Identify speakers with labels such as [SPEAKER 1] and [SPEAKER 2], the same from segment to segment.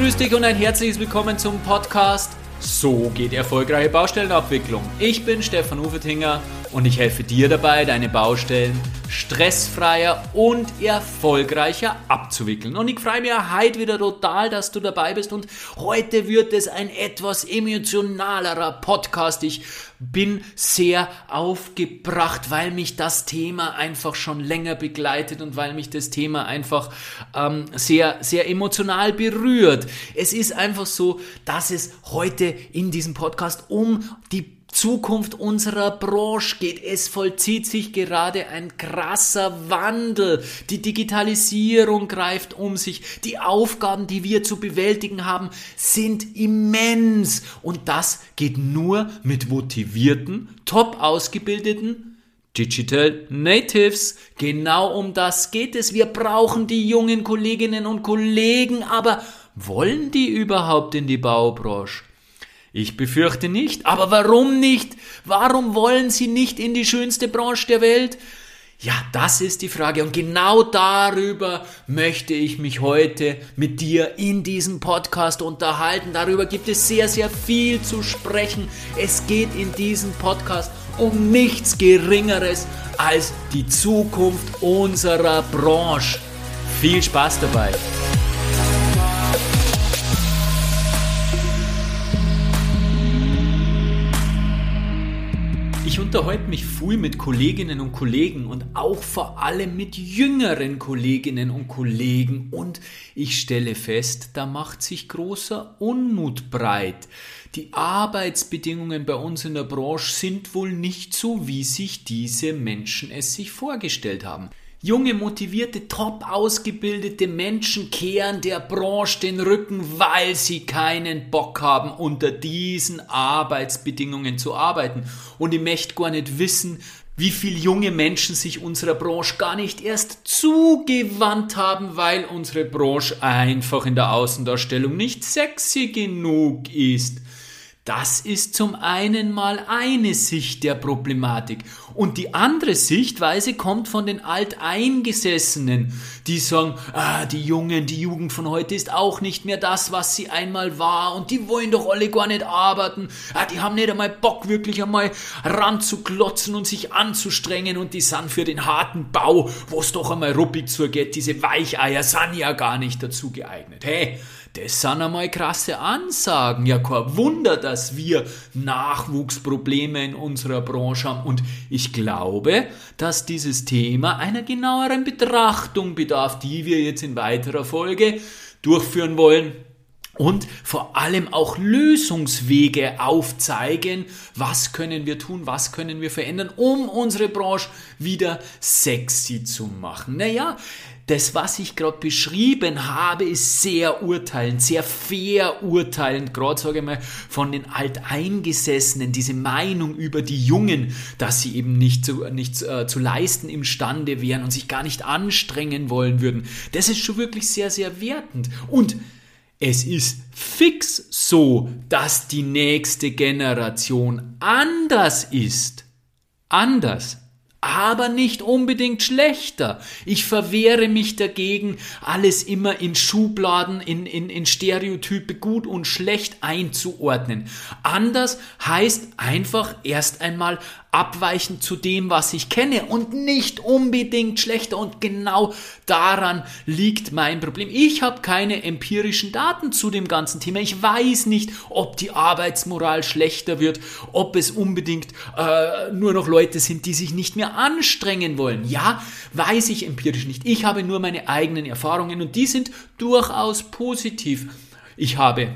[SPEAKER 1] grüß dich und ein herzliches Willkommen zum Podcast So geht erfolgreiche Baustellenabwicklung. Ich bin Stefan Ufetinger und ich helfe dir dabei, deine Baustellen stressfreier und erfolgreicher abzuwickeln. Und ich freue mich heute wieder total, dass du dabei bist und heute wird es ein etwas emotionalerer Podcast. Ich bin sehr aufgebracht, weil mich das Thema einfach schon länger begleitet und weil mich das Thema einfach ähm, sehr, sehr emotional berührt. Es ist einfach so, dass es heute in diesem Podcast um die Zukunft unserer Branche geht. Es vollzieht sich gerade ein krasser Wandel. Die Digitalisierung greift um sich. Die Aufgaben, die wir zu bewältigen haben, sind immens. Und das geht nur mit motivierten, top ausgebildeten Digital Natives. Genau um das geht es. Wir brauchen die jungen Kolleginnen und Kollegen, aber wollen die überhaupt in die Baubranche? Ich befürchte nicht. Aber warum nicht? Warum wollen Sie nicht in die schönste Branche der Welt? Ja, das ist die Frage. Und genau darüber möchte ich mich heute mit dir in diesem Podcast unterhalten. Darüber gibt es sehr, sehr viel zu sprechen. Es geht in diesem Podcast um nichts Geringeres als die Zukunft unserer Branche. Viel Spaß dabei! Ich unterhalte mich viel mit Kolleginnen und Kollegen und auch vor allem mit jüngeren Kolleginnen und Kollegen und ich stelle fest, da macht sich großer Unmut breit. Die Arbeitsbedingungen bei uns in der Branche sind wohl nicht so, wie sich diese Menschen es sich vorgestellt haben. Junge, motivierte, top ausgebildete Menschen kehren der Branche den Rücken, weil sie keinen Bock haben, unter diesen Arbeitsbedingungen zu arbeiten. Und ich möchte gar nicht wissen, wie viele junge Menschen sich unserer Branche gar nicht erst zugewandt haben, weil unsere Branche einfach in der Außendarstellung nicht sexy genug ist. Das ist zum einen mal eine Sicht der Problematik. Und die andere Sichtweise kommt von den Alteingesessenen, die sagen, ah, die Jungen, die Jugend von heute ist auch nicht mehr das, was sie einmal war und die wollen doch alle gar nicht arbeiten. Ah, die haben nicht einmal Bock, wirklich einmal ranzuklotzen und sich anzustrengen und die sind für den harten Bau, wo es doch einmal ruppig zugeht, diese Weicheier sind ja gar nicht dazu geeignet. Hey, das sind einmal krasse Ansagen. Ja, kein Wunder, dass wir Nachwuchsprobleme in unserer Branche haben. Und ich glaube, dass dieses Thema einer genaueren Betrachtung bedarf, die wir jetzt in weiterer Folge durchführen wollen und vor allem auch Lösungswege aufzeigen, was können wir tun, was können wir verändern, um unsere Branche wieder sexy zu machen. Naja, das, was ich gerade beschrieben habe, ist sehr urteilend, sehr fair urteilend, gerade sage ich mal von den Alteingesessenen, diese Meinung über die Jungen, dass sie eben nicht zu, nicht äh, zu leisten imstande wären und sich gar nicht anstrengen wollen würden. Das ist schon wirklich sehr, sehr wertend. Und es ist fix so, dass die nächste Generation anders ist. Anders aber nicht unbedingt schlechter. Ich verwehre mich dagegen, alles immer in Schubladen, in, in, in Stereotype gut und schlecht einzuordnen. Anders heißt einfach erst einmal abweichend zu dem, was ich kenne und nicht unbedingt schlechter. Und genau daran liegt mein Problem. Ich habe keine empirischen Daten zu dem ganzen Thema. Ich weiß nicht, ob die Arbeitsmoral schlechter wird, ob es unbedingt äh, nur noch Leute sind, die sich nicht mehr anstrengen wollen. Ja, weiß ich empirisch nicht. Ich habe nur meine eigenen Erfahrungen und die sind durchaus positiv. Ich habe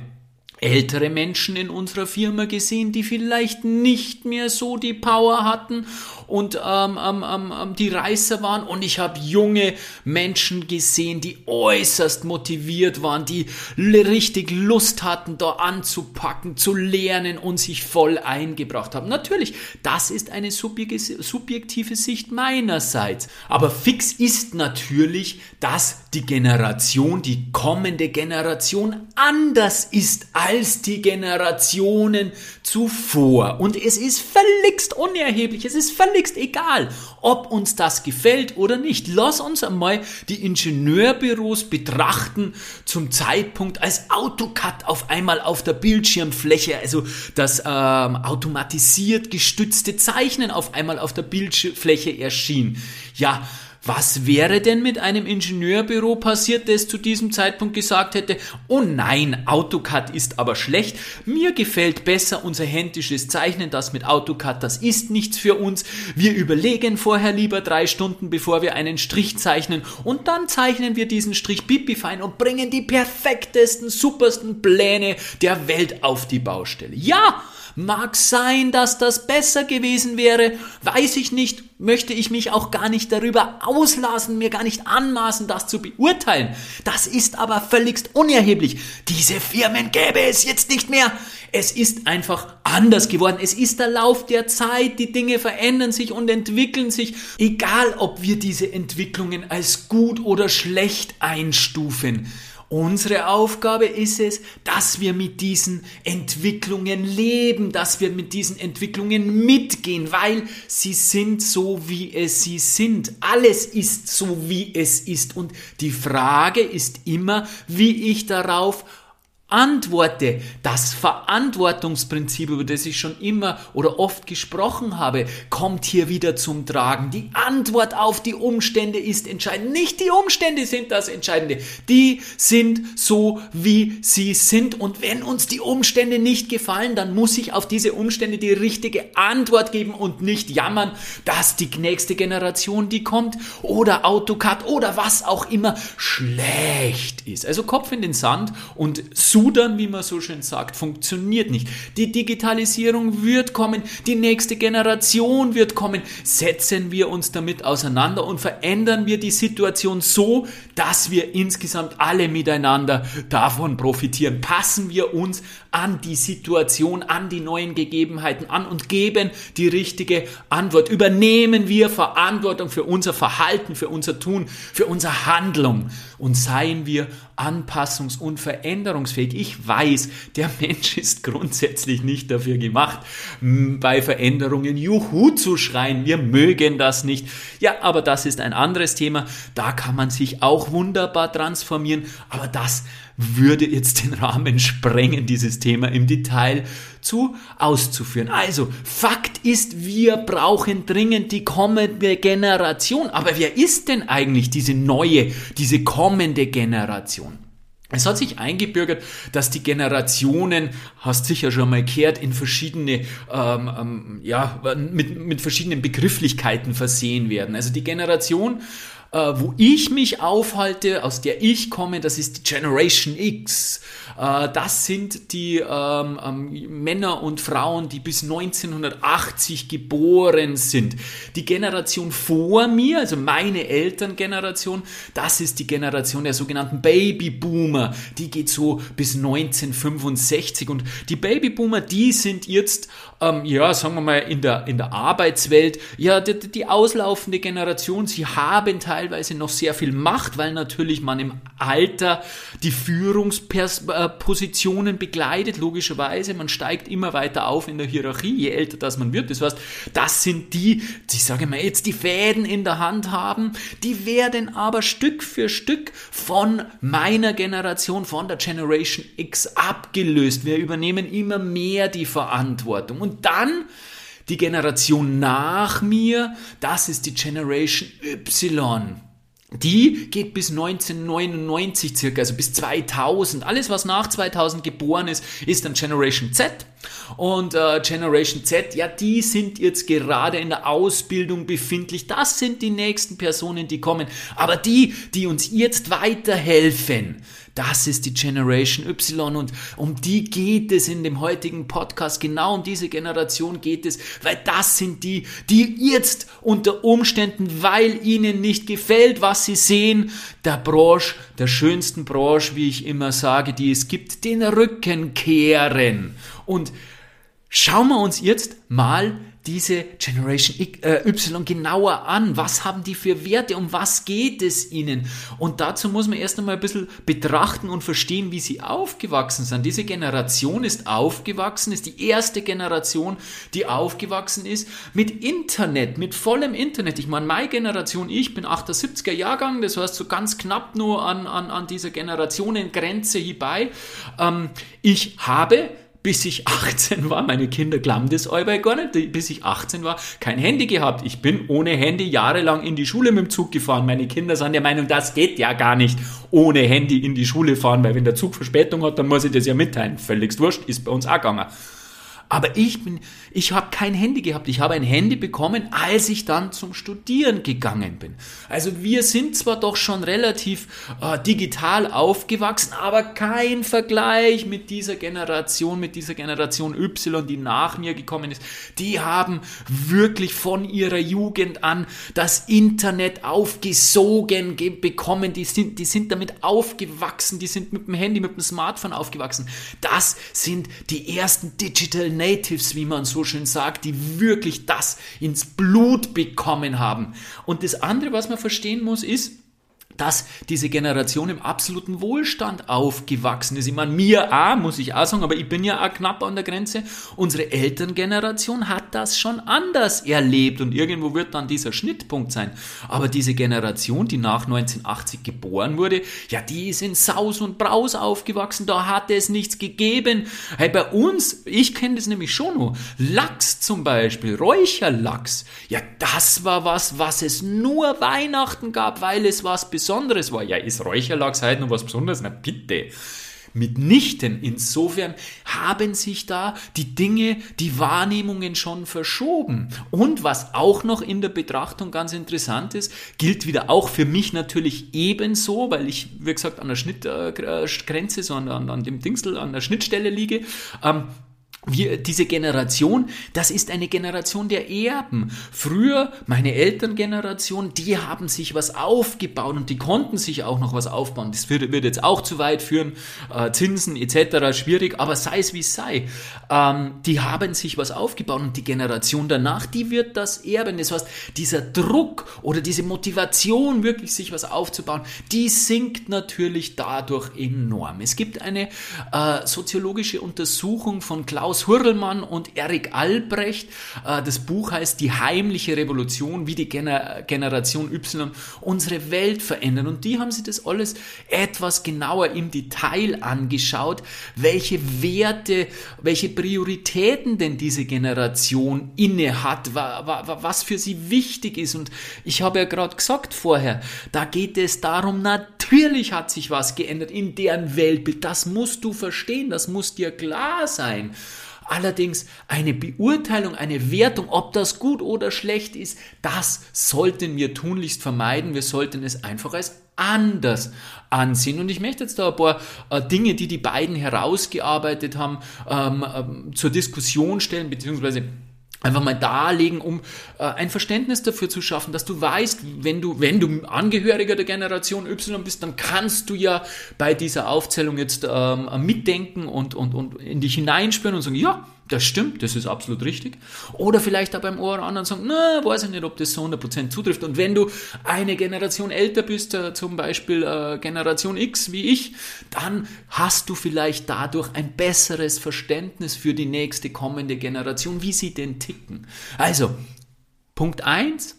[SPEAKER 1] ältere Menschen in unserer Firma gesehen, die vielleicht nicht mehr so die Power hatten und ähm, ähm, ähm, die Reißer waren. Und ich habe junge Menschen gesehen, die äußerst motiviert waren, die richtig Lust hatten, da anzupacken, zu lernen und sich voll eingebracht haben. Natürlich, das ist eine subjektive Sicht meinerseits. Aber fix ist natürlich, dass die Generation, die kommende Generation anders ist als die Generationen zuvor. Und es ist völligst unerheblich, es ist völlig völligst egal, ob uns das gefällt oder nicht. Lass uns einmal die Ingenieurbüros betrachten zum Zeitpunkt, als AutoCAD auf einmal auf der Bildschirmfläche, also das ähm, automatisiert gestützte Zeichnen auf einmal auf der Bildschirmfläche erschien. Ja, was wäre denn mit einem Ingenieurbüro passiert, das zu diesem Zeitpunkt gesagt hätte, oh nein, AutoCAD ist aber schlecht, mir gefällt besser unser händisches Zeichnen, das mit AutoCAD, das ist nichts für uns, wir überlegen vorher lieber drei Stunden, bevor wir einen Strich zeichnen. Und dann zeichnen wir diesen Strich pipifein und bringen die perfektesten, supersten Pläne der Welt auf die Baustelle. Ja, Mag sein, dass das besser gewesen wäre, weiß ich nicht, möchte ich mich auch gar nicht darüber auslassen, mir gar nicht anmaßen, das zu beurteilen. Das ist aber völligst unerheblich. Diese Firmen gäbe es jetzt nicht mehr. Es ist einfach anders geworden. Es ist der Lauf der Zeit. Die Dinge verändern sich und entwickeln sich. Egal, ob wir diese Entwicklungen als gut oder schlecht einstufen. Unsere Aufgabe ist es, dass wir mit diesen Entwicklungen leben, dass wir mit diesen Entwicklungen mitgehen, weil sie sind so, wie es sie sind. Alles ist so, wie es ist. Und die Frage ist immer, wie ich darauf antworte. Das Verantwortungsprinzip, über das ich schon immer oder oft gesprochen habe, kommt hier wieder zum Tragen. Die Antwort auf die Umstände ist entscheidend. Nicht die Umstände sind das Entscheidende. Die sind so, wie sie sind. Und wenn uns die Umstände nicht gefallen, dann muss ich auf diese Umstände die richtige Antwort geben und nicht jammern, dass die nächste Generation, die kommt, oder AutoCAD oder was auch immer, schlecht ist. Also Kopf in den Sand und suchen Rudern, wie man so schön sagt, funktioniert nicht. Die Digitalisierung wird kommen, die nächste Generation wird kommen. Setzen wir uns damit auseinander und verändern wir die Situation so, dass wir insgesamt alle miteinander davon profitieren. Passen wir uns an die Situation, an die neuen Gegebenheiten an und geben die richtige Antwort. Übernehmen wir Verantwortung für unser Verhalten, für unser Tun, für unsere Handlung und seien wir anpassungs- und veränderungsfähig. Ich weiß, der Mensch ist grundsätzlich nicht dafür gemacht, bei Veränderungen Juhu zu schreien. Wir mögen das nicht. Ja, aber das ist ein anderes Thema. Da kann man sich auch wunderbar transformieren. Aber das würde jetzt den Rahmen sprengen, dieses Thema im Detail zu auszuführen. Also, Fakt ist, wir brauchen dringend die kommende Generation. Aber wer ist denn eigentlich diese neue, diese kommende Generation? Es hat sich eingebürgert, dass die Generationen, hast sicher schon mal gehört, in verschiedene, ähm, ähm, ja, mit, mit verschiedenen Begrifflichkeiten versehen werden. Also die Generation äh, wo ich mich aufhalte, aus der ich komme, das ist die Generation X. Äh, das sind die ähm, ähm, Männer und Frauen, die bis 1980 geboren sind. Die Generation vor mir, also meine Elterngeneration, das ist die Generation der sogenannten Babyboomer. Die geht so bis 1965 und die Babyboomer, die sind jetzt, ähm, ja, sagen wir mal, in der, in der Arbeitswelt, ja, die, die auslaufende Generation. Sie haben teilweise teilweise noch sehr viel Macht, weil natürlich man im Alter die Führungspositionen begleitet, logischerweise. Man steigt immer weiter auf in der Hierarchie, je älter das man wird. Das heißt, das sind die, die sage mal jetzt die Fäden in der Hand haben, die werden aber Stück für Stück von meiner Generation, von der Generation X abgelöst. Wir übernehmen immer mehr die Verantwortung. Und dann die Generation nach mir, das ist die Generation Y. Die geht bis 1999 circa, also bis 2000. Alles, was nach 2000 geboren ist, ist dann Generation Z. Und äh, Generation Z, ja, die sind jetzt gerade in der Ausbildung befindlich. Das sind die nächsten Personen, die kommen. Aber die, die uns jetzt weiterhelfen, das ist die Generation Y und um die geht es in dem heutigen Podcast. Genau um diese Generation geht es, weil das sind die, die jetzt unter Umständen, weil ihnen nicht gefällt, was sie sehen, der Branche, der schönsten Branche, wie ich immer sage, die es gibt, den Rücken kehren. Und Schauen wir uns jetzt mal diese Generation äh, Y genauer an? Was haben die für Werte? Um was geht es ihnen? Und dazu muss man erst einmal ein bisschen betrachten und verstehen, wie sie aufgewachsen sind. Diese Generation ist aufgewachsen, ist die erste Generation, die aufgewachsen ist mit Internet, mit vollem Internet. Ich meine, meine Generation, ich bin 78er Jahrgang, das heißt so ganz knapp nur an, an, an dieser Generationengrenze hierbei. Ähm, ich habe bis ich 18 war, meine Kinder glauben das allweil gar nicht, bis ich 18 war, kein Handy gehabt. Ich bin ohne Handy jahrelang in die Schule mit dem Zug gefahren. Meine Kinder sind der Meinung, das geht ja gar nicht ohne Handy in die Schule fahren, weil wenn der Zug Verspätung hat, dann muss ich das ja mitteilen. Völligst wurscht, ist bei uns auch gegangen. Aber ich bin, ich habe kein Handy gehabt. Ich habe ein Handy bekommen, als ich dann zum Studieren gegangen bin. Also wir sind zwar doch schon relativ äh, digital aufgewachsen, aber kein Vergleich mit dieser Generation, mit dieser Generation Y, die nach mir gekommen ist. Die haben wirklich von ihrer Jugend an das Internet aufgesogen bekommen. Die sind, die sind damit aufgewachsen. Die sind mit dem Handy, mit dem Smartphone aufgewachsen. Das sind die ersten Digital Natives, wie man so schön sagt, die wirklich das ins Blut bekommen haben. Und das andere, was man verstehen muss, ist, dass diese Generation im absoluten Wohlstand aufgewachsen ist. Ich meine, mir auch, muss ich auch sagen, aber ich bin ja auch knapp an der Grenze. Unsere Elterngeneration hat das schon anders erlebt und irgendwo wird dann dieser Schnittpunkt sein. Aber diese Generation, die nach 1980 geboren wurde, ja, die ist in Saus und Braus aufgewachsen, da hat es nichts gegeben. Hey, bei uns, ich kenne das nämlich schon noch, Lachs zum Beispiel, Räucherlachs, ja, das war was, was es nur Weihnachten gab, weil es was Besonderes Besonderes war. Ja, ist Räucherlachs heute noch was Besonderes? Na bitte mitnichten. Insofern haben sich da die Dinge, die Wahrnehmungen schon verschoben. Und was auch noch in der Betrachtung ganz interessant ist, gilt wieder auch für mich natürlich ebenso, weil ich, wie gesagt, an der Schnittgrenze, so an, an, dem Dingsel, an der Schnittstelle liege. Ähm, wir, diese Generation, das ist eine Generation der Erben. Früher, meine Elterngeneration, die haben sich was aufgebaut und die konnten sich auch noch was aufbauen. Das wird, wird jetzt auch zu weit führen, äh, Zinsen etc. schwierig, aber sei es wie es sei. Ähm, die haben sich was aufgebaut und die Generation danach, die wird das erben. Das heißt, dieser Druck oder diese Motivation, wirklich sich was aufzubauen, die sinkt natürlich dadurch enorm. Es gibt eine äh, soziologische Untersuchung von Klaus Klaus Hurlmann und Erik Albrecht. Äh, das Buch heißt Die heimliche Revolution, wie die Generation Y unsere Welt verändern. Und die haben sich das alles etwas genauer im Detail angeschaut, welche Werte, welche Prioritäten denn diese Generation inne hat, was für sie wichtig ist. Und ich habe ja gerade gesagt vorher, da geht es darum, natürlich hat sich was geändert in deren Weltbild. Das musst du verstehen, das muss dir klar sein. Allerdings eine Beurteilung, eine Wertung, ob das gut oder schlecht ist, das sollten wir tunlichst vermeiden. Wir sollten es einfach als anders ansehen. Und ich möchte jetzt da ein paar äh, Dinge, die die beiden herausgearbeitet haben, ähm, ähm, zur Diskussion stellen, beziehungsweise einfach mal darlegen, um äh, ein Verständnis dafür zu schaffen, dass du weißt, wenn du, wenn du Angehöriger der Generation Y bist, dann kannst du ja bei dieser Aufzählung jetzt ähm, mitdenken und, und, und in dich hineinspüren und sagen, ja, das stimmt, das ist absolut richtig. Oder vielleicht auch beim Ohr anderen sagen, na, weiß ich nicht, ob das so 100% zutrifft. Und wenn du eine Generation älter bist, äh, zum Beispiel äh, Generation X wie ich, dann hast du vielleicht dadurch ein besseres Verständnis für die nächste kommende Generation, wie sie denn ticken. Also, Punkt 1,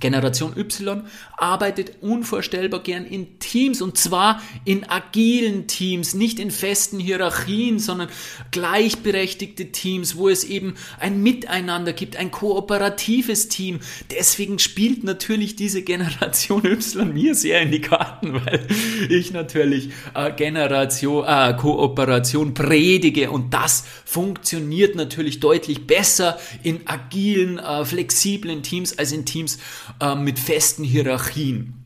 [SPEAKER 1] Generation Y arbeitet unvorstellbar gern in Teams und zwar in agilen Teams, nicht in festen Hierarchien, sondern gleichberechtigte Teams, wo es eben ein Miteinander gibt, ein kooperatives Team. Deswegen spielt natürlich diese Generation Y mir sehr in die Karten, weil ich natürlich äh, Generation, äh, Kooperation predige und das funktioniert natürlich deutlich besser in agilen, äh, flexiblen Teams als in Teams, äh, mit festen Hierarchien.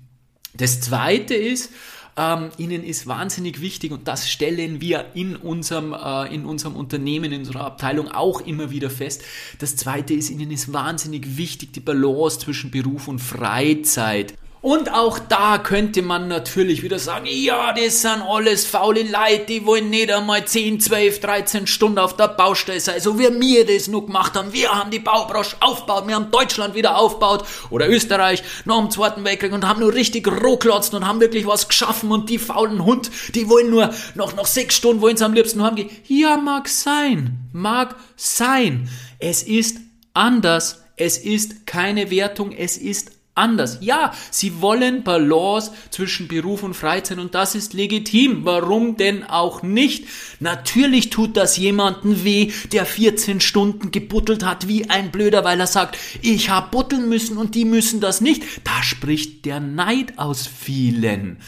[SPEAKER 1] Das Zweite ist, ähm, ihnen ist wahnsinnig wichtig und das stellen wir in unserem, äh, in unserem Unternehmen, in unserer Abteilung auch immer wieder fest. Das Zweite ist, ihnen ist wahnsinnig wichtig die Balance zwischen Beruf und Freizeit. Und auch da könnte man natürlich wieder sagen, ja, das sind alles faule Leute, die wollen nicht einmal 10, 12, 13 Stunden auf der Baustelle sein, so wie wir das nur gemacht haben. Wir haben die Baubranche aufgebaut, wir haben Deutschland wieder aufgebaut oder Österreich nach dem Zweiten Weltkrieg und haben nur richtig rohklotzt und haben wirklich was geschaffen und die faulen Hund, die wollen nur noch, noch sechs Stunden, wollen sie am liebsten haben. Ja, mag sein, mag sein. Es ist anders. Es ist keine Wertung, es ist anders. Ja, sie wollen Balance zwischen Beruf und Freizeit und das ist legitim. Warum denn auch nicht? Natürlich tut das jemanden weh, der 14 Stunden gebuttelt hat wie ein Blöder, weil er sagt, ich hab butteln müssen und die müssen das nicht. Da spricht der Neid aus vielen.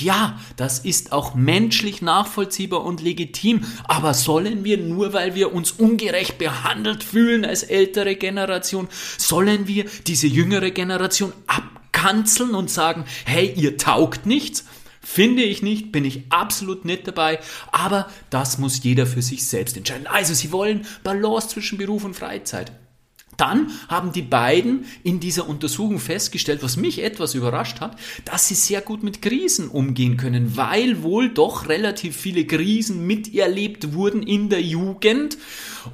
[SPEAKER 1] Ja, das ist auch menschlich nachvollziehbar und legitim, aber sollen wir nur, weil wir uns ungerecht behandelt fühlen als ältere Generation, sollen wir diese jüngere Generation abkanzeln und sagen, hey, ihr taugt nichts? Finde ich nicht, bin ich absolut nicht dabei, aber das muss jeder für sich selbst entscheiden. Also, Sie wollen Balance zwischen Beruf und Freizeit. Dann haben die beiden in dieser Untersuchung festgestellt, was mich etwas überrascht hat, dass sie sehr gut mit Krisen umgehen können, weil wohl doch relativ viele Krisen miterlebt wurden in der Jugend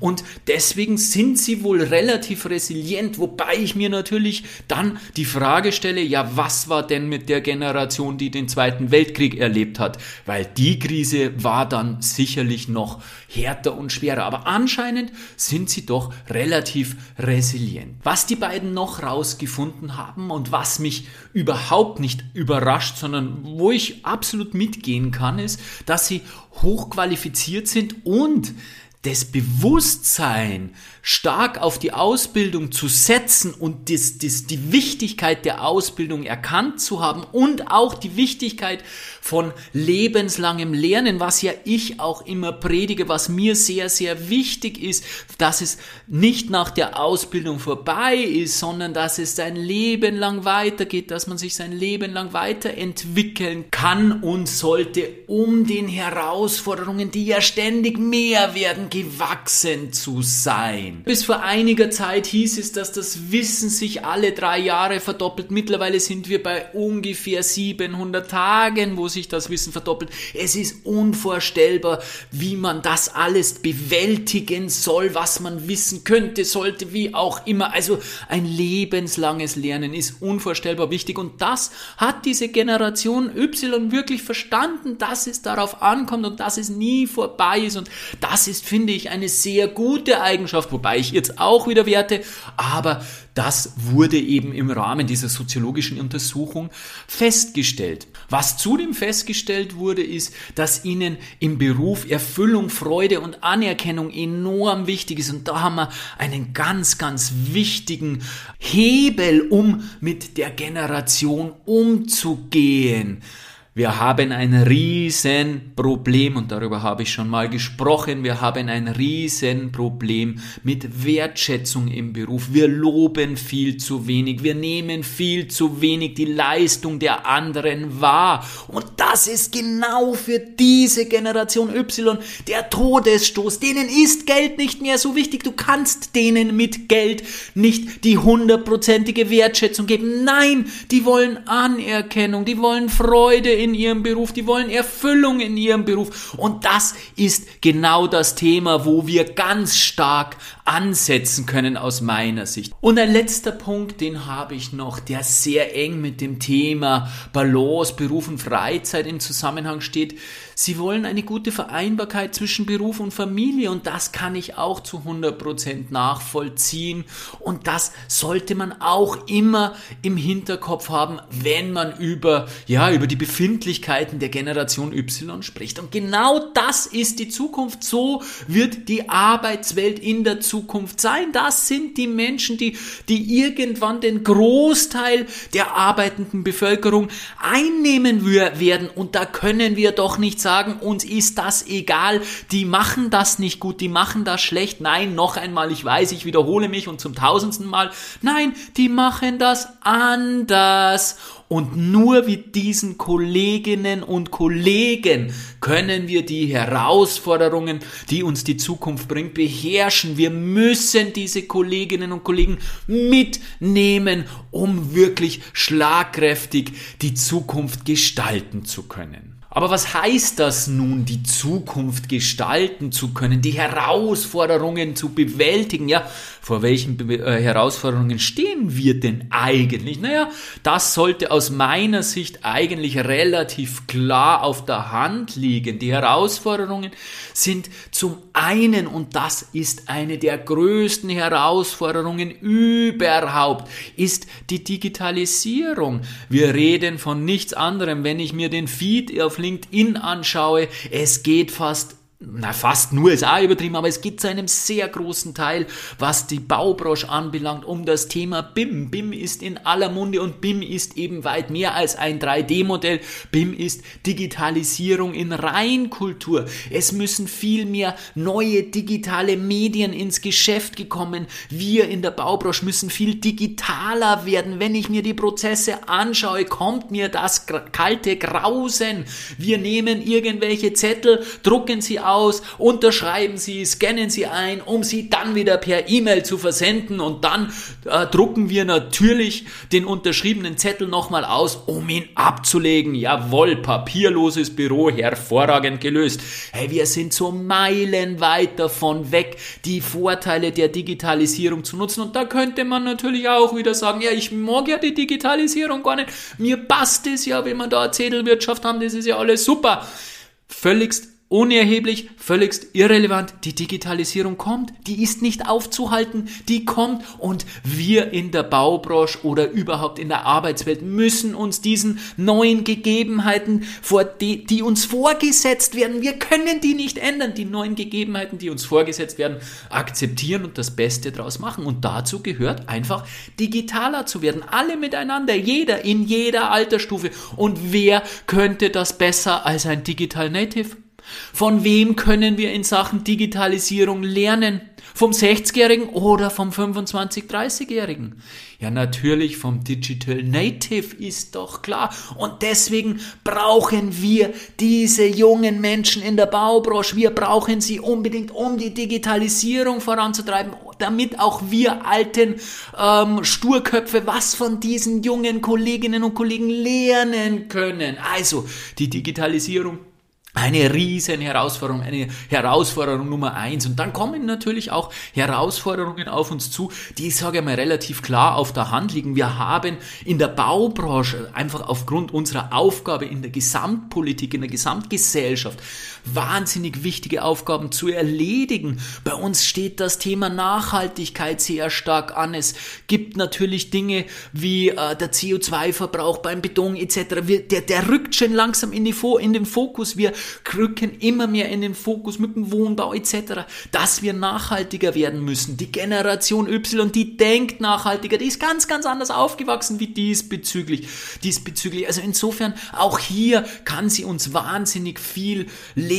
[SPEAKER 1] und deswegen sind sie wohl relativ resilient, wobei ich mir natürlich dann die Frage stelle, ja, was war denn mit der Generation, die den Zweiten Weltkrieg erlebt hat? Weil die Krise war dann sicherlich noch härter und schwerer, aber anscheinend sind sie doch relativ resilient. Was die beiden noch rausgefunden haben und was mich überhaupt nicht überrascht, sondern wo ich absolut mitgehen kann, ist, dass sie hochqualifiziert sind und das Bewusstsein stark auf die Ausbildung zu setzen und das, das, die Wichtigkeit der Ausbildung erkannt zu haben und auch die Wichtigkeit von lebenslangem Lernen, was ja ich auch immer predige, was mir sehr, sehr wichtig ist, dass es nicht nach der Ausbildung vorbei ist, sondern dass es sein Leben lang weitergeht, dass man sich sein Leben lang weiterentwickeln kann und sollte, um den Herausforderungen, die ja ständig mehr werden, gewachsen zu sein. Bis vor einiger Zeit hieß es, dass das Wissen sich alle drei Jahre verdoppelt. Mittlerweile sind wir bei ungefähr 700 Tagen, wo sich das Wissen verdoppelt. Es ist unvorstellbar, wie man das alles bewältigen soll, was man wissen könnte, sollte, wie auch immer. Also ein lebenslanges Lernen ist unvorstellbar wichtig und das hat diese Generation Y wirklich verstanden, dass es darauf ankommt und dass es nie vorbei ist und das ist, finde ich, eine sehr gute Eigenschaft, wobei ich jetzt auch wieder werte, aber das wurde eben im Rahmen dieser soziologischen Untersuchung festgestellt. Was zudem festgestellt wurde, ist, dass ihnen im Beruf Erfüllung, Freude und Anerkennung enorm wichtig ist. Und da haben wir einen ganz, ganz wichtigen Hebel, um mit der Generation umzugehen. Wir haben ein Riesenproblem und darüber habe ich schon mal gesprochen. Wir haben ein Riesenproblem mit Wertschätzung im Beruf. Wir loben viel zu wenig. Wir nehmen viel zu wenig die Leistung der anderen wahr. Und das ist genau für diese Generation Y der Todesstoß. Denen ist Geld nicht mehr so wichtig. Du kannst denen mit Geld nicht die hundertprozentige Wertschätzung geben. Nein, die wollen Anerkennung, die wollen Freude in ihrem Beruf, die wollen Erfüllung in ihrem Beruf. Und das ist genau das Thema, wo wir ganz stark ansetzen können aus meiner Sicht. Und ein letzter Punkt, den habe ich noch, der sehr eng mit dem Thema Balance, Beruf und Freizeit im Zusammenhang steht. Sie wollen eine gute Vereinbarkeit zwischen Beruf und Familie und das kann ich auch zu 100% nachvollziehen und das sollte man auch immer im Hinterkopf haben, wenn man über, ja, über die Befindlichkeiten der Generation Y spricht. Und genau das ist die Zukunft. So wird die Arbeitswelt in der Zukunft sein. Das sind die Menschen, die, die irgendwann den Großteil der arbeitenden Bevölkerung einnehmen werden und da können wir doch nicht sagen, uns ist das egal, die machen das nicht gut, die machen das schlecht. Nein, noch einmal, ich weiß, ich wiederhole mich und zum tausendsten Mal. Nein, die machen das anders. Und nur mit diesen Kolleginnen und Kollegen können wir die Herausforderungen, die uns die Zukunft bringt, beherrschen. Wir müssen diese Kolleginnen und Kollegen mitnehmen, um wirklich schlagkräftig die Zukunft gestalten zu können. Aber was heißt das nun, die Zukunft gestalten zu können, die Herausforderungen zu bewältigen? Ja, vor welchen Be äh, Herausforderungen stehen wir denn eigentlich? Naja, das sollte aus meiner Sicht eigentlich relativ klar auf der Hand liegen. Die Herausforderungen sind zum einen, und das ist eine der größten Herausforderungen überhaupt, ist die Digitalisierung. Wir reden von nichts anderem, wenn ich mir den Feed auf LinkedIn anschaue, es geht fast na fast nur ist auch übertrieben, aber es geht zu einem sehr großen Teil, was die Baubranche anbelangt, um das Thema BIM. BIM ist in aller Munde und BIM ist eben weit mehr als ein 3D-Modell. BIM ist Digitalisierung in Reinkultur. Es müssen viel mehr neue digitale Medien ins Geschäft gekommen. Wir in der Baubranche müssen viel digitaler werden. Wenn ich mir die Prozesse anschaue, kommt mir das kalte Grausen. Wir nehmen irgendwelche Zettel, drucken sie aus, unterschreiben Sie, scannen Sie ein, um sie dann wieder per E-Mail zu versenden und dann äh, drucken wir natürlich den unterschriebenen Zettel nochmal aus, um ihn abzulegen. Jawohl, papierloses Büro, hervorragend gelöst. Hey, wir sind so meilenweit davon weg, die Vorteile der Digitalisierung zu nutzen und da könnte man natürlich auch wieder sagen, ja, ich mag ja die Digitalisierung gar nicht, mir passt es ja, wenn wir da Zettelwirtschaft haben, das ist ja alles super. Völligst unerheblich, völligst irrelevant. Die Digitalisierung kommt, die ist nicht aufzuhalten, die kommt und wir in der Baubranche oder überhaupt in der Arbeitswelt müssen uns diesen neuen Gegebenheiten, vor die, die uns vorgesetzt werden, wir können die nicht ändern, die neuen Gegebenheiten, die uns vorgesetzt werden, akzeptieren und das Beste draus machen. Und dazu gehört einfach digitaler zu werden, alle miteinander, jeder in jeder Altersstufe. Und wer könnte das besser als ein Digital Native? Von wem können wir in Sachen Digitalisierung lernen? Vom 60-Jährigen oder vom 25-, 30-Jährigen? Ja, natürlich vom Digital Native ist doch klar. Und deswegen brauchen wir diese jungen Menschen in der Baubranche. Wir brauchen sie unbedingt, um die Digitalisierung voranzutreiben, damit auch wir alten ähm, Sturköpfe was von diesen jungen Kolleginnen und Kollegen lernen können. Also, die Digitalisierung eine riesen Herausforderung, eine Herausforderung Nummer eins. Und dann kommen natürlich auch Herausforderungen auf uns zu, die, ich mal, relativ klar auf der Hand liegen. Wir haben in der Baubranche einfach aufgrund unserer Aufgabe in der Gesamtpolitik, in der Gesamtgesellschaft wahnsinnig wichtige Aufgaben zu erledigen. Bei uns steht das Thema Nachhaltigkeit sehr stark an. Es gibt natürlich Dinge wie äh, der CO2-Verbrauch beim Beton etc. Wir, der, der rückt schon langsam in, die, in den Fokus. Wir rücken immer mehr in den Fokus mit dem Wohnbau etc., dass wir nachhaltiger werden müssen. Die Generation Y, die denkt nachhaltiger, die ist ganz, ganz anders aufgewachsen wie diesbezüglich. diesbezüglich. Also insofern, auch hier kann sie uns wahnsinnig viel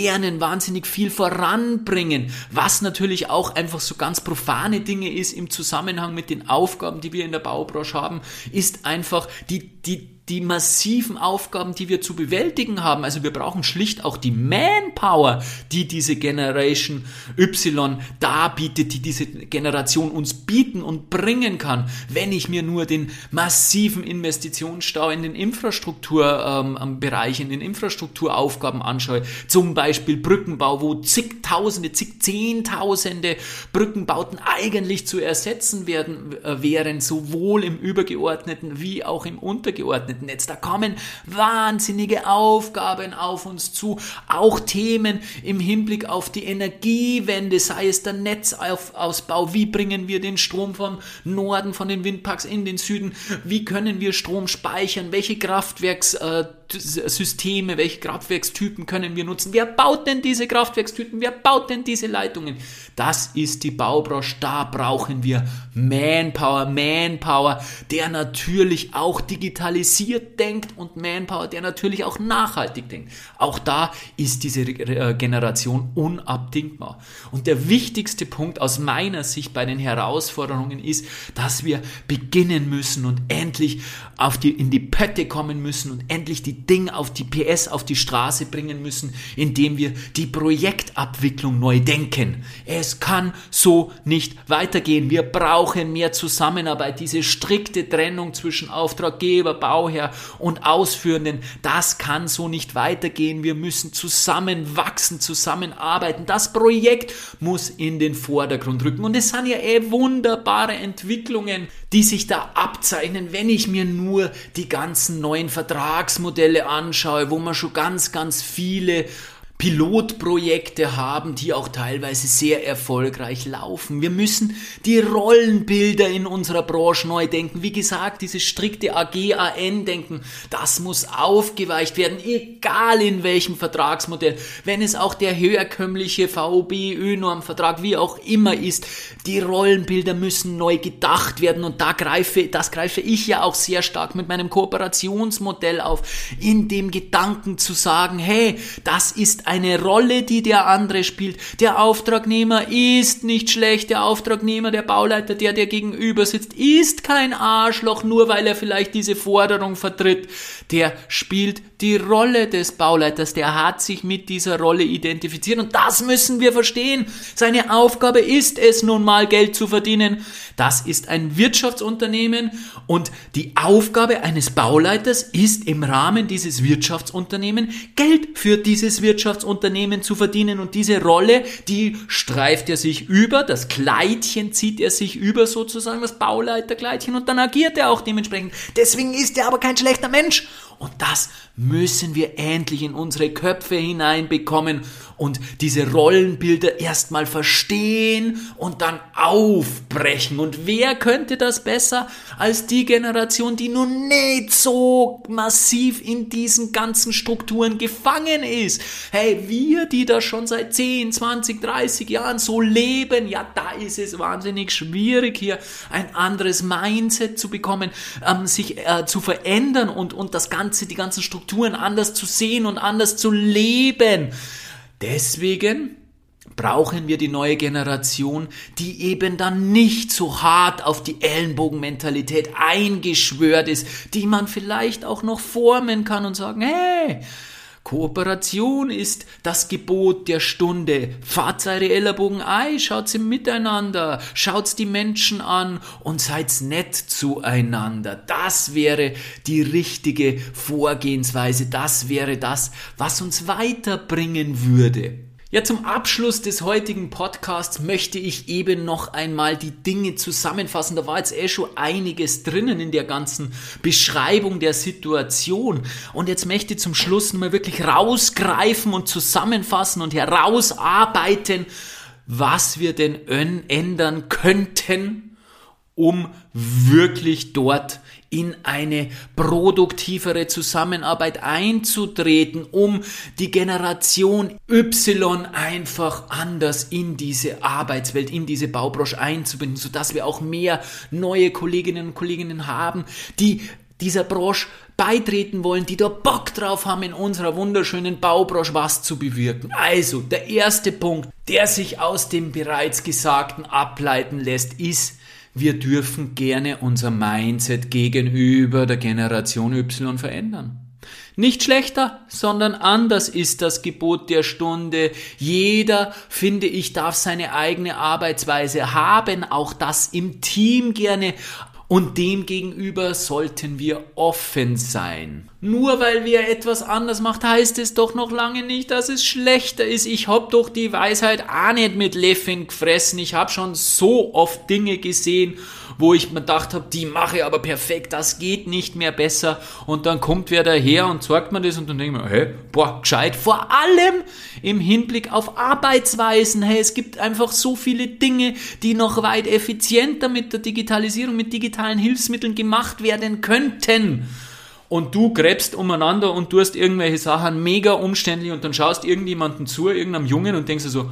[SPEAKER 1] lernen, wahnsinnig viel voranbringen, was natürlich auch einfach so ganz profane Dinge ist im Zusammenhang mit den Aufgaben, die wir in der Baubranche haben, ist einfach die, die, die massiven Aufgaben, die wir zu bewältigen haben. Also wir brauchen schlicht auch die Manpower, die diese Generation Y darbietet, die diese Generation uns bieten und bringen kann. Wenn ich mir nur den massiven Investitionsstau in den Infrastrukturbereich, ähm, in den Infrastrukturaufgaben anschaue, zum Beispiel Brückenbau, wo zigtausende, zig zehntausende Brückenbauten eigentlich zu ersetzen werden, äh, wären, sowohl im übergeordneten wie auch im untergeordneten Netz. Da kommen wahnsinnige Aufgaben auf uns zu, auch Themen im Hinblick auf die Energiewende, sei es der Netzausbau, wie bringen wir den Strom vom Norden, von den Windparks in den Süden, wie können wir Strom speichern, welche Kraftwerks äh, Systeme, welche Kraftwerkstypen können wir nutzen? Wer baut denn diese Kraftwerkstypen? Wer baut denn diese Leitungen? Das ist die Baubranche. Da brauchen wir Manpower, Manpower, der natürlich auch digitalisiert denkt und Manpower, der natürlich auch nachhaltig denkt. Auch da ist diese äh, Generation unabdingbar. Und der wichtigste Punkt aus meiner Sicht bei den Herausforderungen ist, dass wir beginnen müssen und endlich auf die, in die Pötte kommen müssen und endlich die Dinge auf die PS, auf die Straße bringen müssen, indem wir die Projektabwicklung neu denken. Es kann so nicht weitergehen. Wir brauchen mehr Zusammenarbeit, diese strikte Trennung zwischen Auftraggeber, Bauherr und Ausführenden. Das kann so nicht weitergehen. Wir müssen zusammen wachsen, zusammenarbeiten. Das Projekt muss in den Vordergrund rücken. Und es sind ja eh wunderbare Entwicklungen, die sich da abzeichnen, wenn ich mir nur die ganzen neuen Vertragsmodelle anschaue, wo man schon ganz, ganz viele Pilotprojekte haben, die auch teilweise sehr erfolgreich laufen. Wir müssen die Rollenbilder in unserer Branche neu denken. Wie gesagt, dieses strikte AG-AN-Denken, das muss aufgeweicht werden, egal in welchem Vertragsmodell. Wenn es auch der herkömmliche VOB, ÖNORM-Vertrag, wie auch immer ist, die Rollenbilder müssen neu gedacht werden und da greife, das greife ich ja auch sehr stark mit meinem Kooperationsmodell auf, in dem Gedanken zu sagen, hey, das ist eine Rolle, die der andere spielt. Der Auftragnehmer ist nicht schlecht, der Auftragnehmer, der Bauleiter, der dir gegenüber sitzt, ist kein Arschloch, nur weil er vielleicht diese Forderung vertritt. Der spielt die Rolle des Bauleiters, der hat sich mit dieser Rolle identifiziert und das müssen wir verstehen. Seine Aufgabe ist es nun mal Geld zu verdienen. Das ist ein Wirtschaftsunternehmen und die Aufgabe eines Bauleiters ist im Rahmen dieses Wirtschaftsunternehmens Geld für dieses Wirtschaftsunternehmen zu verdienen und diese Rolle, die streift er sich über, das Kleidchen zieht er sich über sozusagen, das Bauleiterkleidchen und dann agiert er auch dementsprechend. Deswegen ist er aber kein schlechter Mensch und das müssen wir endlich in unsere Köpfe hineinbekommen und diese Rollenbilder erstmal verstehen und dann aufbrechen. Und wer könnte das besser als die Generation, die nun nicht so massiv in diesen ganzen Strukturen gefangen ist? Hey, wir, die da schon seit 10, 20, 30 Jahren so leben, ja, da ist es wahnsinnig schwierig hier ein anderes Mindset zu bekommen, ähm, sich äh, zu verändern und, und das Ganze, die ganzen Strukturen anders zu sehen und anders zu leben. Deswegen brauchen wir die neue Generation, die eben dann nicht so hart auf die Ellenbogenmentalität eingeschwört ist, die man vielleicht auch noch formen kann und sagen, hey, Kooperation ist das Gebot der Stunde. Fahrt eure Ellerbogen ein, schaut sie miteinander, schaut die Menschen an und seid nett zueinander. Das wäre die richtige Vorgehensweise. Das wäre das, was uns weiterbringen würde. Ja, zum Abschluss des heutigen Podcasts möchte ich eben noch einmal die Dinge zusammenfassen. Da war jetzt eh schon einiges drinnen in der ganzen Beschreibung der Situation. Und jetzt möchte ich zum Schluss nochmal wirklich rausgreifen und zusammenfassen und herausarbeiten, was wir denn ändern könnten, um wirklich dort in eine produktivere Zusammenarbeit einzutreten, um die Generation Y einfach anders in diese Arbeitswelt, in diese Baubranche einzubinden, sodass wir auch mehr neue Kolleginnen und Kollegen haben, die dieser Branche beitreten wollen, die da Bock drauf haben, in unserer wunderschönen Baubranche was zu bewirken. Also, der erste Punkt, der sich aus dem bereits Gesagten ableiten lässt, ist, wir dürfen gerne unser Mindset gegenüber der Generation Y verändern. Nicht schlechter, sondern anders ist das Gebot der Stunde. Jeder, finde ich, darf seine eigene Arbeitsweise haben, auch das im Team gerne. Und demgegenüber sollten wir offen sein. Nur weil wir etwas anders macht, heißt es doch noch lange nicht, dass es schlechter ist. Ich hab doch die Weisheit auch nicht mit Löffeln gefressen. Ich hab schon so oft Dinge gesehen wo ich mir gedacht habe, die mache ich aber perfekt, das geht nicht mehr besser. Und dann kommt wer daher und sagt mir das und dann ich mir, hey, boah, gescheit. Vor allem im Hinblick auf Arbeitsweisen. Hey, es gibt einfach so viele Dinge, die noch weit effizienter mit der Digitalisierung, mit digitalen Hilfsmitteln gemacht werden könnten. Und du gräbst umeinander und tust irgendwelche Sachen mega umständlich und dann schaust irgendjemanden zu, irgendeinem Jungen und denkst dir so,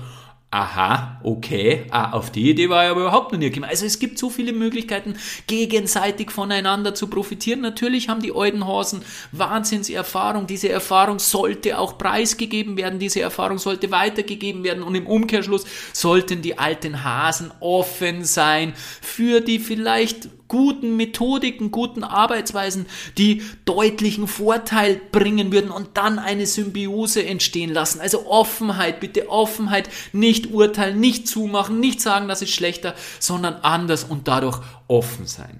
[SPEAKER 1] aha, okay, ah, auf die Idee war ich aber überhaupt noch nie gekommen. Also es gibt so viele Möglichkeiten, gegenseitig voneinander zu profitieren. Natürlich haben die Eudenhorsen Wahnsinnserfahrung. Diese Erfahrung sollte auch preisgegeben werden. Diese Erfahrung sollte weitergegeben werden. Und im Umkehrschluss sollten die alten Hasen offen sein für die vielleicht guten Methodiken, guten Arbeitsweisen, die deutlichen Vorteil bringen würden und dann eine Symbiose entstehen lassen. Also Offenheit, bitte Offenheit, nicht urteilen, nicht zumachen, nicht sagen, das ist schlechter, sondern anders und dadurch offen sein.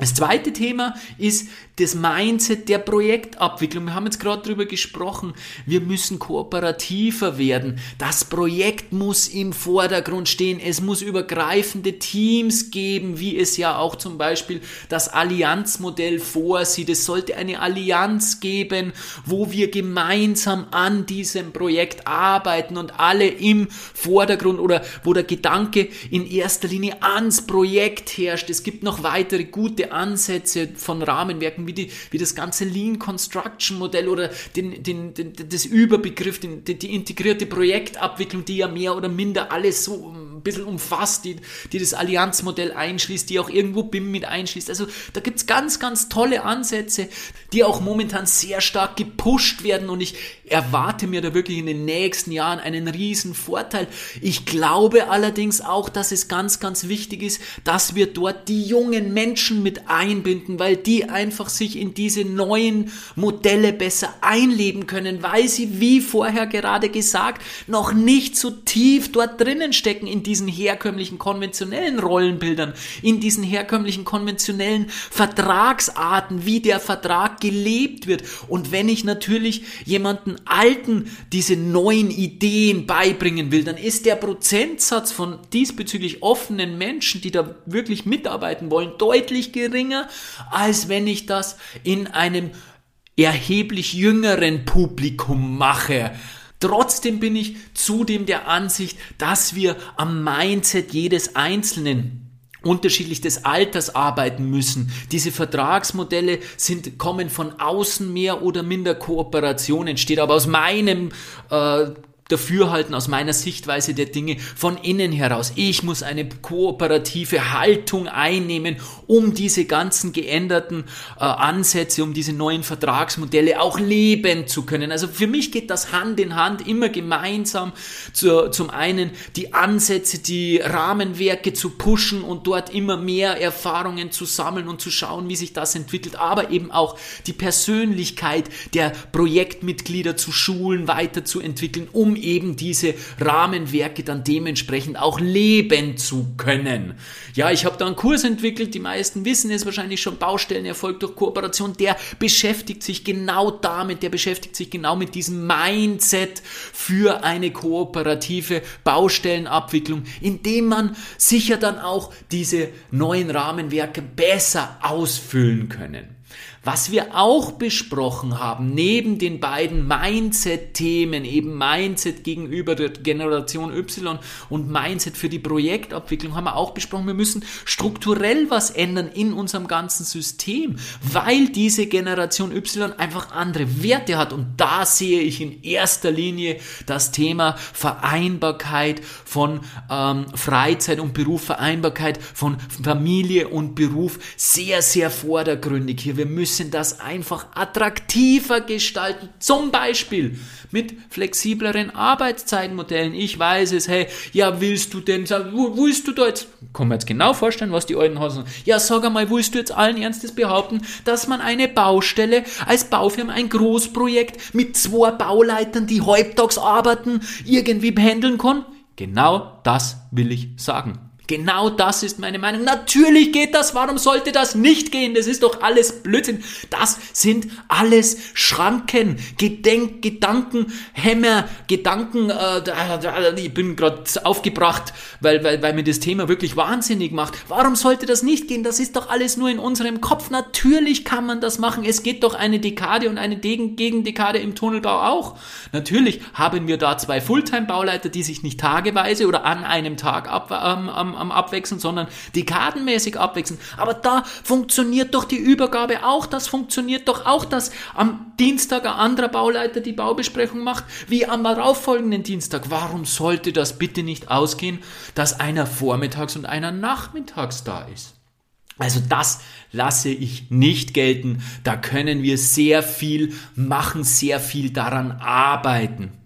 [SPEAKER 1] Das zweite Thema ist das Mindset der Projektabwicklung. Wir haben jetzt gerade darüber gesprochen. Wir müssen kooperativer werden. Das Projekt muss im Vordergrund stehen. Es muss übergreifende Teams geben, wie es ja auch zum Beispiel das Allianzmodell vorsieht. Es sollte eine Allianz geben, wo wir gemeinsam an diesem Projekt arbeiten und alle im Vordergrund oder wo der Gedanke in erster Linie ans Projekt herrscht. Es gibt noch weitere gute Ansätze von Rahmenwerken wie, die, wie das ganze Lean Construction Modell oder den, den, den, das Überbegriff, den, die integrierte Projektabwicklung, die ja mehr oder minder alles so ein bisschen umfasst, die, die das Allianzmodell einschließt, die auch irgendwo BIM mit einschließt. Also da gibt es ganz, ganz tolle Ansätze, die auch momentan sehr stark gepusht werden und ich erwarte mir da wirklich in den nächsten Jahren einen riesen Vorteil. Ich glaube allerdings auch, dass es ganz, ganz wichtig ist, dass wir dort die jungen Menschen mit einbinden, weil die einfach sich in diese neuen Modelle besser einleben können, weil sie, wie vorher gerade gesagt, noch nicht so tief dort drinnen stecken in diesen herkömmlichen konventionellen Rollenbildern, in diesen herkömmlichen konventionellen Vertragsarten, wie der Vertrag gelebt wird. Und wenn ich natürlich jemanden alten diese neuen Ideen beibringen will, dann ist der Prozentsatz von diesbezüglich offenen Menschen, die da wirklich mitarbeiten wollen, deutlich geringer, als wenn ich das in einem erheblich jüngeren Publikum mache. Trotzdem bin ich zudem der Ansicht, dass wir am Mindset jedes Einzelnen unterschiedlich des Alters arbeiten müssen. Diese Vertragsmodelle sind, kommen von außen mehr oder minder Kooperation, entsteht aber aus meinem äh, Dafürhalten aus meiner Sichtweise der Dinge von innen heraus. Ich muss eine kooperative Haltung einnehmen, um diese ganzen geänderten äh, Ansätze, um diese neuen Vertragsmodelle auch leben zu können. Also für mich geht das Hand in Hand immer gemeinsam zu, zum einen die Ansätze, die Rahmenwerke zu pushen und dort immer mehr Erfahrungen zu sammeln und zu schauen, wie sich das entwickelt, aber eben auch die Persönlichkeit der Projektmitglieder zu schulen, weiterzuentwickeln, um eben diese Rahmenwerke dann dementsprechend auch leben zu können. Ja, ich habe da einen Kurs entwickelt, die meisten wissen es wahrscheinlich schon, Baustellenerfolg durch Kooperation, der beschäftigt sich genau damit, der beschäftigt sich genau mit diesem Mindset für eine kooperative Baustellenabwicklung, indem man sicher dann auch diese neuen Rahmenwerke besser ausfüllen können. Was wir auch besprochen haben, neben den beiden Mindset-Themen, eben Mindset gegenüber der Generation Y und Mindset für die Projektabwicklung, haben wir auch besprochen, wir müssen strukturell was ändern in unserem ganzen System, weil diese Generation Y einfach andere Werte hat. Und da sehe ich in erster Linie das Thema Vereinbarkeit von ähm, Freizeit und Beruf, Vereinbarkeit von Familie und Beruf sehr, sehr vordergründig hier. Wir müssen müssen das einfach attraktiver gestalten. Zum Beispiel mit flexibleren Arbeitszeitmodellen. Ich weiß es, hey, ja, willst du denn, wo, willst du da jetzt, kann man jetzt genau vorstellen, was die alten Hasen Ja, sag einmal, willst du jetzt allen Ernstes behaupten, dass man eine Baustelle als Baufirma, ein Großprojekt mit zwei Bauleitern, die halbtags arbeiten, irgendwie behandeln kann? Genau das will ich sagen. Genau das ist meine Meinung. Natürlich geht das. Warum sollte das nicht gehen? Das ist doch alles Blödsinn. Das sind alles Schranken, Gedenk, Gedanken, Hämmer, Gedanken. Äh, ich bin gerade aufgebracht, weil, weil, weil mir das Thema wirklich wahnsinnig macht. Warum sollte das nicht gehen? Das ist doch alles nur in unserem Kopf. Natürlich kann man das machen. Es geht doch eine Dekade und eine Gegendekade im Tunnelbau auch. Natürlich haben wir da zwei Fulltime-Bauleiter, die sich nicht tageweise oder an einem Tag ab, ähm, am abwechseln, sondern dekadenmäßig abwechseln. Aber da funktioniert doch die Übergabe auch, das funktioniert doch auch, dass am Dienstag ein anderer Bauleiter die Baubesprechung macht, wie am darauffolgenden Dienstag. Warum sollte das bitte nicht ausgehen, dass einer vormittags und einer nachmittags da ist? Also das lasse ich nicht gelten. Da können wir sehr viel machen, sehr viel daran arbeiten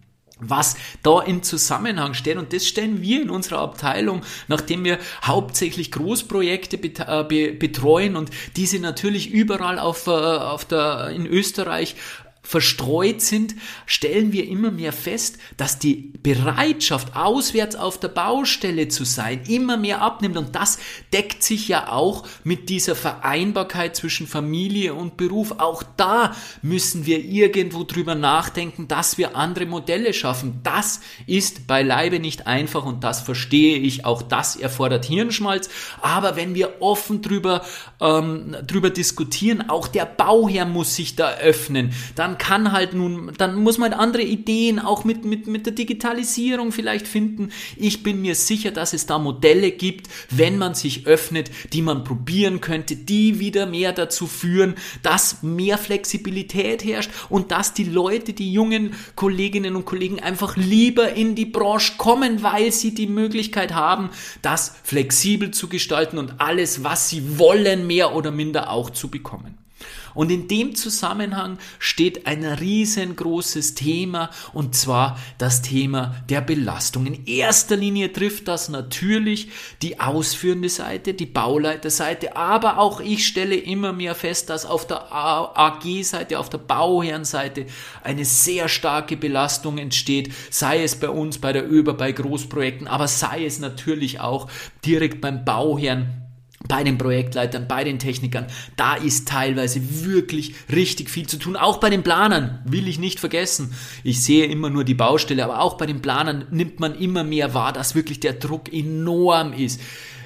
[SPEAKER 1] was da im Zusammenhang steht. Und das stellen wir in unserer Abteilung, nachdem wir hauptsächlich Großprojekte äh, betreuen und diese natürlich überall auf, äh, auf der, in Österreich verstreut sind, stellen wir immer mehr fest, dass die Bereitschaft, auswärts auf der Baustelle zu sein, immer mehr abnimmt. Und das deckt sich ja auch mit dieser Vereinbarkeit zwischen Familie und Beruf. Auch da müssen wir irgendwo drüber nachdenken, dass wir andere Modelle schaffen. Das ist beileibe nicht einfach und das verstehe ich. Auch das erfordert Hirnschmalz. Aber wenn wir offen drüber, ähm, drüber diskutieren, auch der Bauherr muss sich da öffnen, dann kann halt nun, dann muss man andere Ideen auch mit, mit, mit der Digitalisierung vielleicht finden. Ich bin mir sicher, dass es da Modelle gibt, wenn man sich öffnet, die man probieren könnte, die wieder mehr dazu führen, dass mehr Flexibilität herrscht und dass die Leute, die jungen Kolleginnen und Kollegen einfach lieber in die Branche kommen, weil sie die Möglichkeit haben, das flexibel zu gestalten und alles, was sie wollen, mehr oder minder auch zu bekommen. Und in dem Zusammenhang steht ein riesengroßes Thema und zwar das Thema der Belastung. In erster Linie trifft das natürlich die ausführende Seite, die Bauleiterseite, aber auch ich stelle immer mehr fest, dass auf der AG-Seite, auf der Bauherrenseite eine sehr starke Belastung entsteht, sei es bei uns, bei der ÖBER, bei Großprojekten, aber sei es natürlich auch direkt beim Bauherrn bei den Projektleitern, bei den Technikern, da ist teilweise wirklich richtig viel zu tun. Auch bei den Planern will ich nicht vergessen. Ich sehe immer nur die Baustelle, aber auch bei den Planern nimmt man immer mehr wahr, dass wirklich der Druck enorm ist.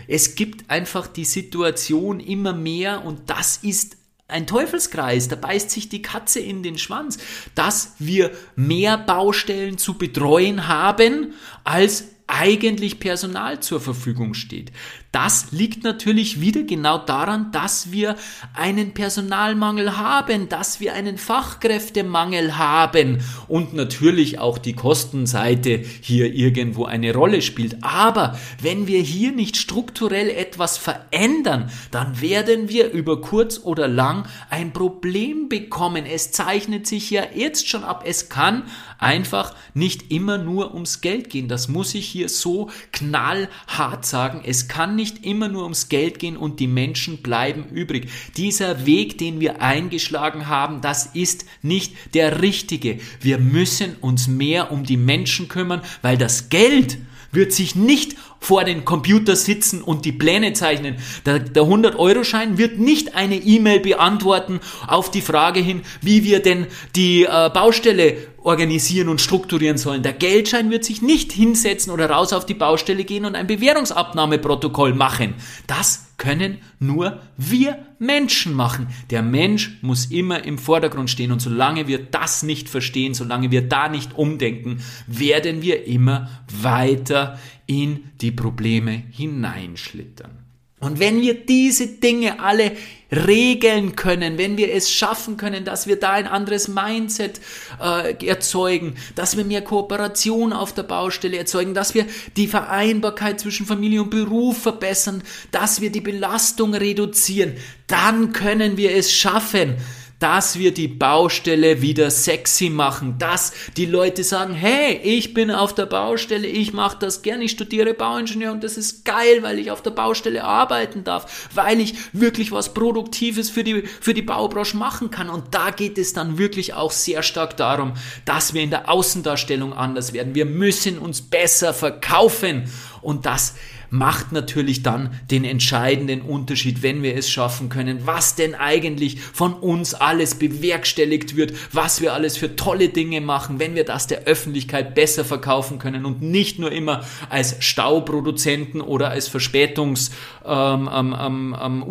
[SPEAKER 1] Es gibt einfach die Situation immer mehr und das ist ein Teufelskreis, da beißt sich die Katze in den Schwanz, dass wir mehr Baustellen zu betreuen haben, als eigentlich Personal zur Verfügung steht. Das liegt natürlich wieder genau daran, dass wir einen Personalmangel haben, dass wir einen Fachkräftemangel haben und natürlich auch die Kostenseite hier irgendwo eine Rolle spielt. Aber wenn wir hier nicht strukturell etwas verändern, dann werden wir über kurz oder lang ein Problem bekommen. Es zeichnet sich ja jetzt schon ab. Es kann einfach nicht immer nur ums Geld gehen. Das muss ich hier so knallhart sagen. Es kann nicht immer nur ums Geld gehen und die Menschen bleiben übrig. Dieser Weg, den wir eingeschlagen haben, das ist nicht der richtige. Wir müssen uns mehr um die Menschen kümmern, weil das Geld wird sich nicht vor den Computer sitzen und die Pläne zeichnen. Der, der 100-Euro-Schein wird nicht eine E-Mail beantworten auf die Frage hin, wie wir denn die äh, Baustelle organisieren und strukturieren sollen. Der Geldschein wird sich nicht hinsetzen oder raus auf die Baustelle gehen und ein Bewährungsabnahmeprotokoll machen. Das können nur wir Menschen machen. Der Mensch muss immer im Vordergrund stehen und solange wir das nicht verstehen, solange wir da nicht umdenken, werden wir immer weiter in die Probleme hineinschlittern. Und wenn wir diese Dinge alle regeln können, wenn wir es schaffen können, dass wir da ein anderes Mindset äh, erzeugen, dass wir mehr Kooperation auf der Baustelle erzeugen, dass wir die Vereinbarkeit zwischen Familie und Beruf verbessern, dass wir die Belastung reduzieren, dann können wir es schaffen, dass wir die Baustelle wieder sexy machen, dass die Leute sagen, hey, ich bin auf der Baustelle, ich mache das gern, ich studiere Bauingenieur und das ist geil, weil ich auf der Baustelle arbeiten darf, weil ich wirklich was Produktives für die, für die Baubranche machen kann. Und da geht es dann wirklich auch sehr stark darum, dass wir in der Außendarstellung anders werden. Wir müssen uns besser verkaufen und das macht natürlich dann den entscheidenden Unterschied, wenn wir es schaffen können, was denn eigentlich von uns alles bewerkstelligt wird, was wir alles für tolle Dinge machen, wenn wir das der Öffentlichkeit besser verkaufen können und nicht nur immer als Stauproduzenten oder als Verspätungsursacher, ähm, ähm, ähm,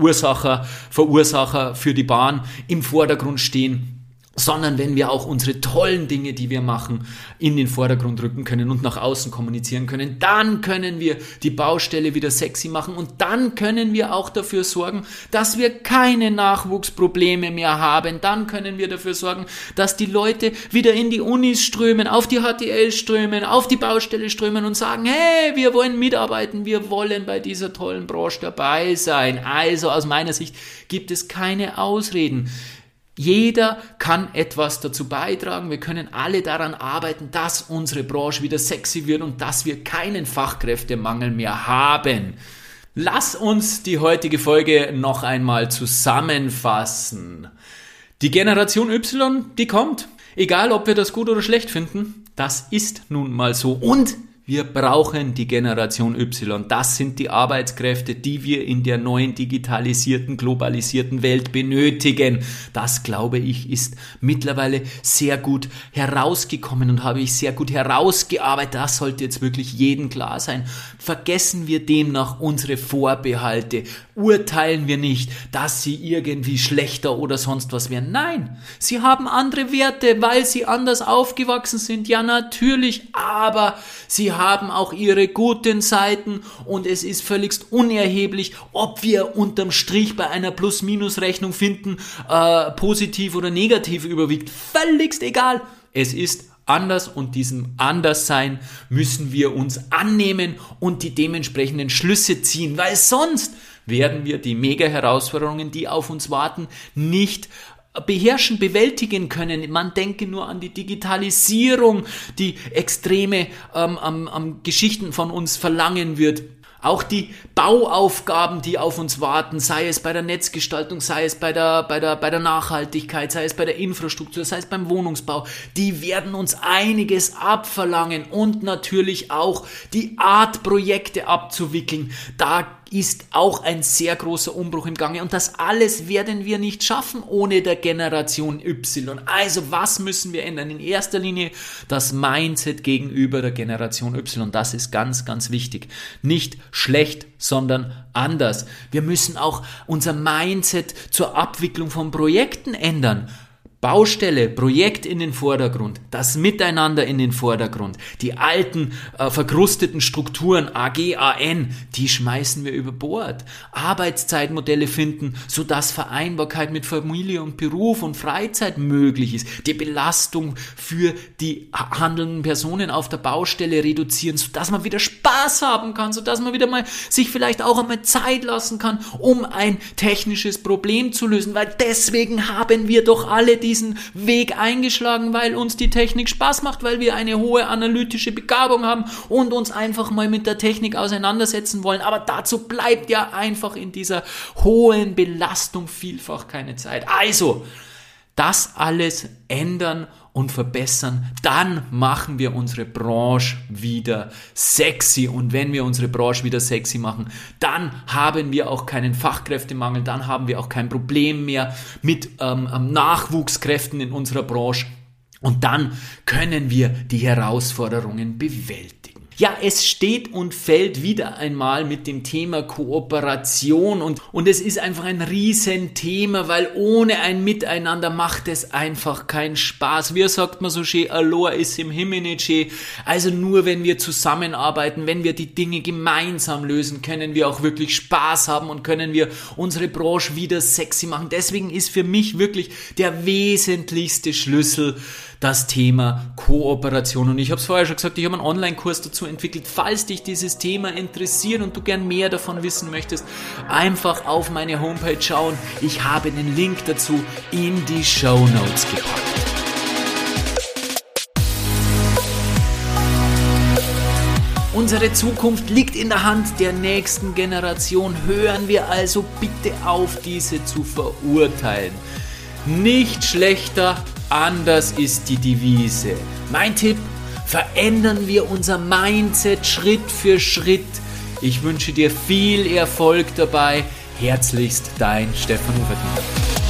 [SPEAKER 1] Verursacher für die Bahn im Vordergrund stehen sondern wenn wir auch unsere tollen Dinge, die wir machen, in den Vordergrund rücken können und nach außen kommunizieren können, dann können wir die Baustelle wieder sexy machen und dann können wir auch dafür sorgen, dass wir keine Nachwuchsprobleme mehr haben. Dann können wir dafür sorgen, dass die Leute wieder in die Unis strömen, auf die HTL strömen, auf die Baustelle strömen und sagen, hey, wir wollen mitarbeiten, wir wollen bei dieser tollen Branche dabei sein. Also aus meiner Sicht gibt es keine Ausreden. Jeder kann etwas dazu beitragen. Wir können alle daran arbeiten, dass unsere Branche wieder sexy wird und dass wir keinen Fachkräftemangel mehr haben. Lass uns die heutige Folge noch einmal zusammenfassen. Die Generation Y, die kommt. Egal, ob wir das gut oder schlecht finden, das ist nun mal so. Und wir brauchen die Generation Y. Das sind die Arbeitskräfte, die wir in der neuen digitalisierten, globalisierten Welt benötigen. Das, glaube ich, ist mittlerweile sehr gut herausgekommen und habe ich sehr gut herausgearbeitet. Das sollte jetzt wirklich jedem klar sein. Vergessen wir demnach unsere Vorbehalte. Urteilen wir nicht, dass sie irgendwie schlechter oder sonst was wären. Nein, sie haben andere Werte, weil sie anders aufgewachsen sind. Ja, natürlich, aber sie haben auch ihre guten Seiten und es ist völligst unerheblich, ob wir unterm Strich bei einer Plus-Minus-Rechnung finden, äh, positiv oder negativ überwiegt. Völligst egal. Es ist anders und diesem Anderssein müssen wir uns annehmen und die dementsprechenden Schlüsse ziehen, weil sonst werden wir die Mega-Herausforderungen, die auf uns warten, nicht beherrschen, bewältigen können. Man denke nur an die Digitalisierung, die extreme ähm, ähm, ähm, Geschichten von uns verlangen wird. Auch die Bauaufgaben, die auf uns warten, sei es bei der Netzgestaltung, sei es bei der, bei der, bei der Nachhaltigkeit, sei es bei der Infrastruktur, sei es beim Wohnungsbau, die werden uns einiges abverlangen und natürlich auch die Art Projekte abzuwickeln. Da ist auch ein sehr großer Umbruch im Gange und das alles werden wir nicht schaffen ohne der Generation Y. Also was müssen wir ändern? In erster Linie das Mindset gegenüber der Generation Y. Das ist ganz, ganz wichtig. Nicht schlecht, sondern anders. Wir müssen auch unser Mindset zur Abwicklung von Projekten ändern. Baustelle, Projekt in den Vordergrund, das Miteinander in den Vordergrund, die alten äh, verkrusteten Strukturen AG, AN, die schmeißen wir über Bord. Arbeitszeitmodelle finden, sodass Vereinbarkeit mit Familie und Beruf und Freizeit möglich ist. Die Belastung für die handelnden Personen auf der Baustelle reduzieren, sodass man wieder Spaß haben kann, sodass man wieder mal sich vielleicht auch einmal Zeit lassen kann, um ein technisches Problem zu lösen, weil deswegen haben wir doch alle die diesen Weg eingeschlagen, weil uns die Technik Spaß macht, weil wir eine hohe analytische Begabung haben und uns einfach mal mit der Technik auseinandersetzen wollen. Aber dazu bleibt ja einfach in dieser hohen Belastung vielfach keine Zeit. Also, das alles ändern und verbessern, dann machen wir unsere Branche wieder sexy. Und wenn wir unsere Branche wieder sexy machen, dann haben wir auch keinen Fachkräftemangel, dann haben wir auch kein Problem mehr mit ähm, ähm Nachwuchskräften in unserer Branche. Und dann können wir die Herausforderungen bewältigen. Ja, es steht und fällt wieder einmal mit dem Thema Kooperation und, und es ist einfach ein Riesenthema, weil ohne ein Miteinander macht es einfach keinen Spaß. Wie sagt man so schön, Aloha ist im Himmel nicht schön. Also nur wenn wir zusammenarbeiten, wenn wir die Dinge gemeinsam lösen, können wir auch wirklich Spaß haben und können wir unsere Branche wieder sexy machen. Deswegen ist für mich wirklich der wesentlichste Schlüssel, das Thema Kooperation. Und ich habe es vorher schon gesagt, ich habe einen Online-Kurs dazu entwickelt. Falls dich dieses Thema interessiert und du gern mehr davon wissen möchtest, einfach auf meine Homepage schauen. Ich habe den Link dazu in die Show Notes gepackt. Unsere Zukunft liegt in der Hand der nächsten Generation. Hören wir also bitte auf, diese zu verurteilen. Nicht schlechter, Anders ist die Devise. Mein Tipp, verändern wir unser Mindset Schritt für Schritt. Ich wünsche dir viel Erfolg dabei. Herzlichst dein Stefan Ufertner.